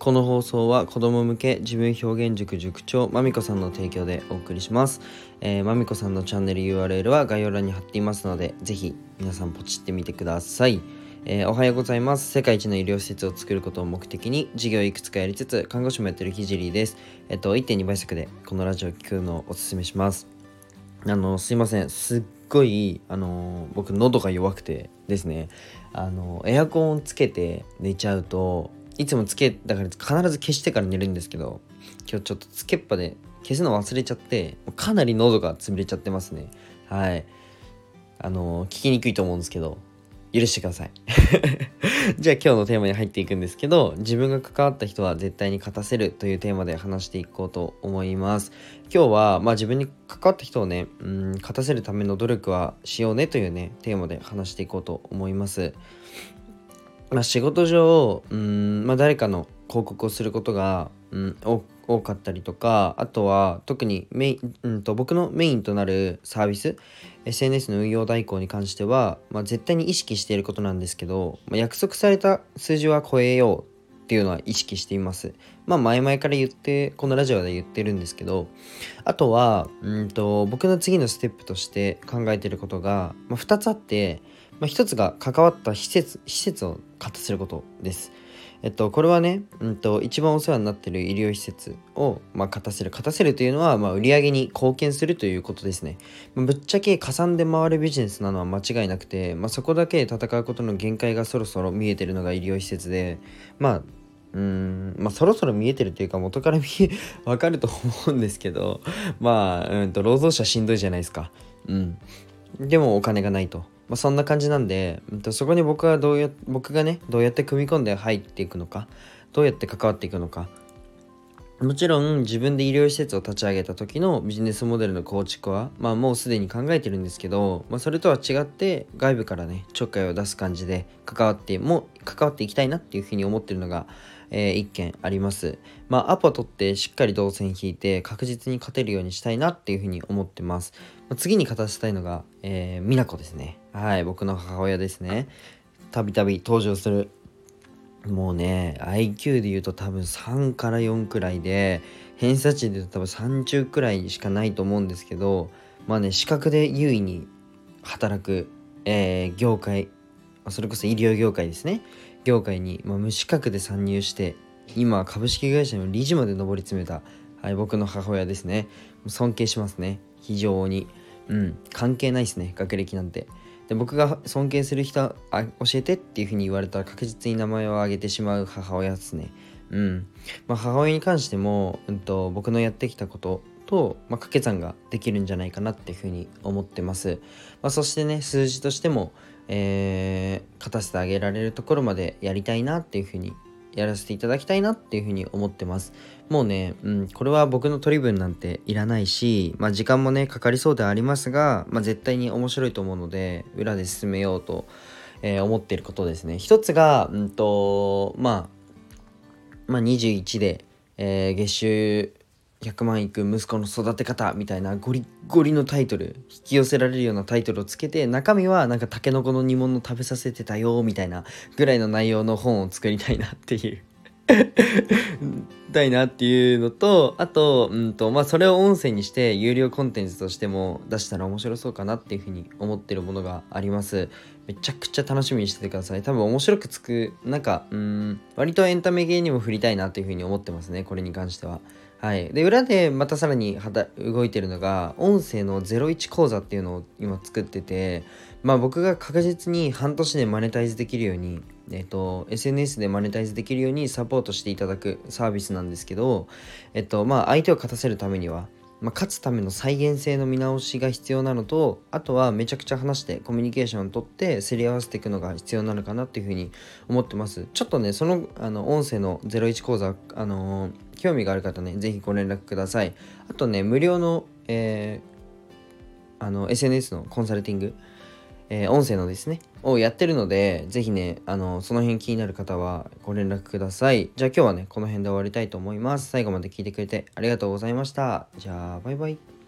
この放送は子供向け自分表現塾塾長まみこさんの提供でお送りします。えー、まみこさんのチャンネル URL は概要欄に貼っていますので、ぜひ皆さんポチってみてください。えー、おはようございます。世界一の医療施設を作ることを目的に事業いくつかやりつつ、看護師もやってるひじりです。えっと、1.2倍速でこのラジオを聞くのをおすすめします。あの、すいません。すっごい、あの、僕喉が弱くてですね、あの、エアコンつけて寝ちゃうと、いつもつけだから必ず消してから寝るんですけど今日ちょっとつけっぱで消すの忘れちゃってかなり喉が潰れちゃってますね。はい。あの聞きにくいと思うんですけど許してください。じゃあ今日のテーマに入っていくんですけど自分が関わった人は絶対に勝たせるというテーマで話していこうと思います。今日はまあ自分に関わった人をねうん勝たせるための努力はしようねというねテーマで話していこうと思います。まあ、仕事上うん、まあ、誰かの広告をすることが、うん、多かったりとかあとは特にメイン、うんと、僕のメインとなるサービス SNS の運用代行に関しては、まあ、絶対に意識していることなんですけど、まあ、約束された数字は超えようっていうのは意識しています。まあ前々から言って、このラジオで言ってるんですけど、あとは、うんと、僕の次のステップとして考えていることが、まあ、2つあって、まあ、1つが関わった施設、施設を勝たせることです。えっと、これはね、うんと、一番お世話になってる医療施設を、まあ、勝たせる。勝たせるというのは、まあ、売り上げに貢献するということですね。まあ、ぶっちゃけ加算で回るビジネスなのは間違いなくて、まあ、そこだけ戦うことの限界がそろそろ見えてるのが医療施設で、まあ、うん、まあそろそろ見えてるっていうか元から見え、わかると思うんですけど、まあ、うんと、労働者しんどいじゃないですか。うん。でもお金がないと。まあ、そんな感じなんで、ん、とそこに僕はどうや僕がねどうやって組み込んで入っていくのかどうやって関わっていくのか。もちろん自分で医療施設を立ち上げた時のビジネスモデルの構築は、まあ、もうすでに考えてるんですけど、まあ、それとは違って外部からねちょっかいを出す感じで関わっても関わっていきたいなっていうふうに思ってるのがえー、1件あります。まあ、アポ取ってしっかり動線引いて確実に勝てるようにしたいなっていうふうに思ってます。まあ、次に勝たせたいのが、えー、美奈子ですね。はい、僕の母親ですね。たびたび登場する。もうね、IQ で言うと多分3から4くらいで、偏差値で言うと多分30くらいしかないと思うんですけど、まあね、資格で優位に働く、えー、業界、それこそ医療業界ですね。業界に、まあ、無資格で参入して今株式会社の理事まで上り詰めた、はい、僕の母親ですね。尊敬しますね。非常に。うん。関係ないですね。学歴なんて。で僕が尊敬する人あ教えてっていうふうに言われたら確実に名前を挙げてしまう母親ですね。うん。まあ、母親に関しても、うんと、僕のやってきたことと、まあ、掛け算ができるんじゃないかなっていうふうに思ってます、まあ、そしてね数字としてもえー、勝たせてあげられるところまでやりたいなっていうふうにやらせていただきたいなっていうふうに思ってます。もうね、うん、これは僕の取り分なんていらないし、まあ時間もね、かかりそうではありますが、まあ絶対に面白いと思うので、裏で進めようと、えー、思っていることですね。一つが、うんと、まあ、まあ21で、えー、月収100万いく息子の育て方みたいなゴリッゴリのタイトル引き寄せられるようなタイトルをつけて中身はなんかタケノコの煮物食べさせてたよみたいなぐらいの内容の本を作りたいなっていう。たいなっていうのとあと,、うんとまあ、それを音声にして有料コンテンツとしても出したら面白そうかなっていうふうに思ってるものがあります。めちゃくちゃ楽しみにしててください。多分面白くつくなんかうん割とエンタメ系にも振りたいなっていうふうに思ってますねこれに関しては。はい。で、裏でまたさらに動いてるのが、音声の01講座っていうのを今作ってて、まあ僕が確実に半年でマネタイズできるように、えっと、SNS でマネタイズできるようにサポートしていただくサービスなんですけど、えっと、まあ相手を勝たせるためには、まあ、勝つための再現性の見直しが必要なのとあとはめちゃくちゃ話してコミュニケーションをとってすり合わせていくのが必要なのかなっていうふうに思ってます。ちょっとねそのあの音声の01講座あのー、興味がある方ね是非ご連絡ください。あとね無料の、えー、あの SNS のコンサルティングえー、音声のですね、をやってるので、ぜひね、あの、その辺気になる方はご連絡ください。じゃあ今日はね、この辺で終わりたいと思います。最後まで聞いてくれてありがとうございました。じゃあ、バイバイ。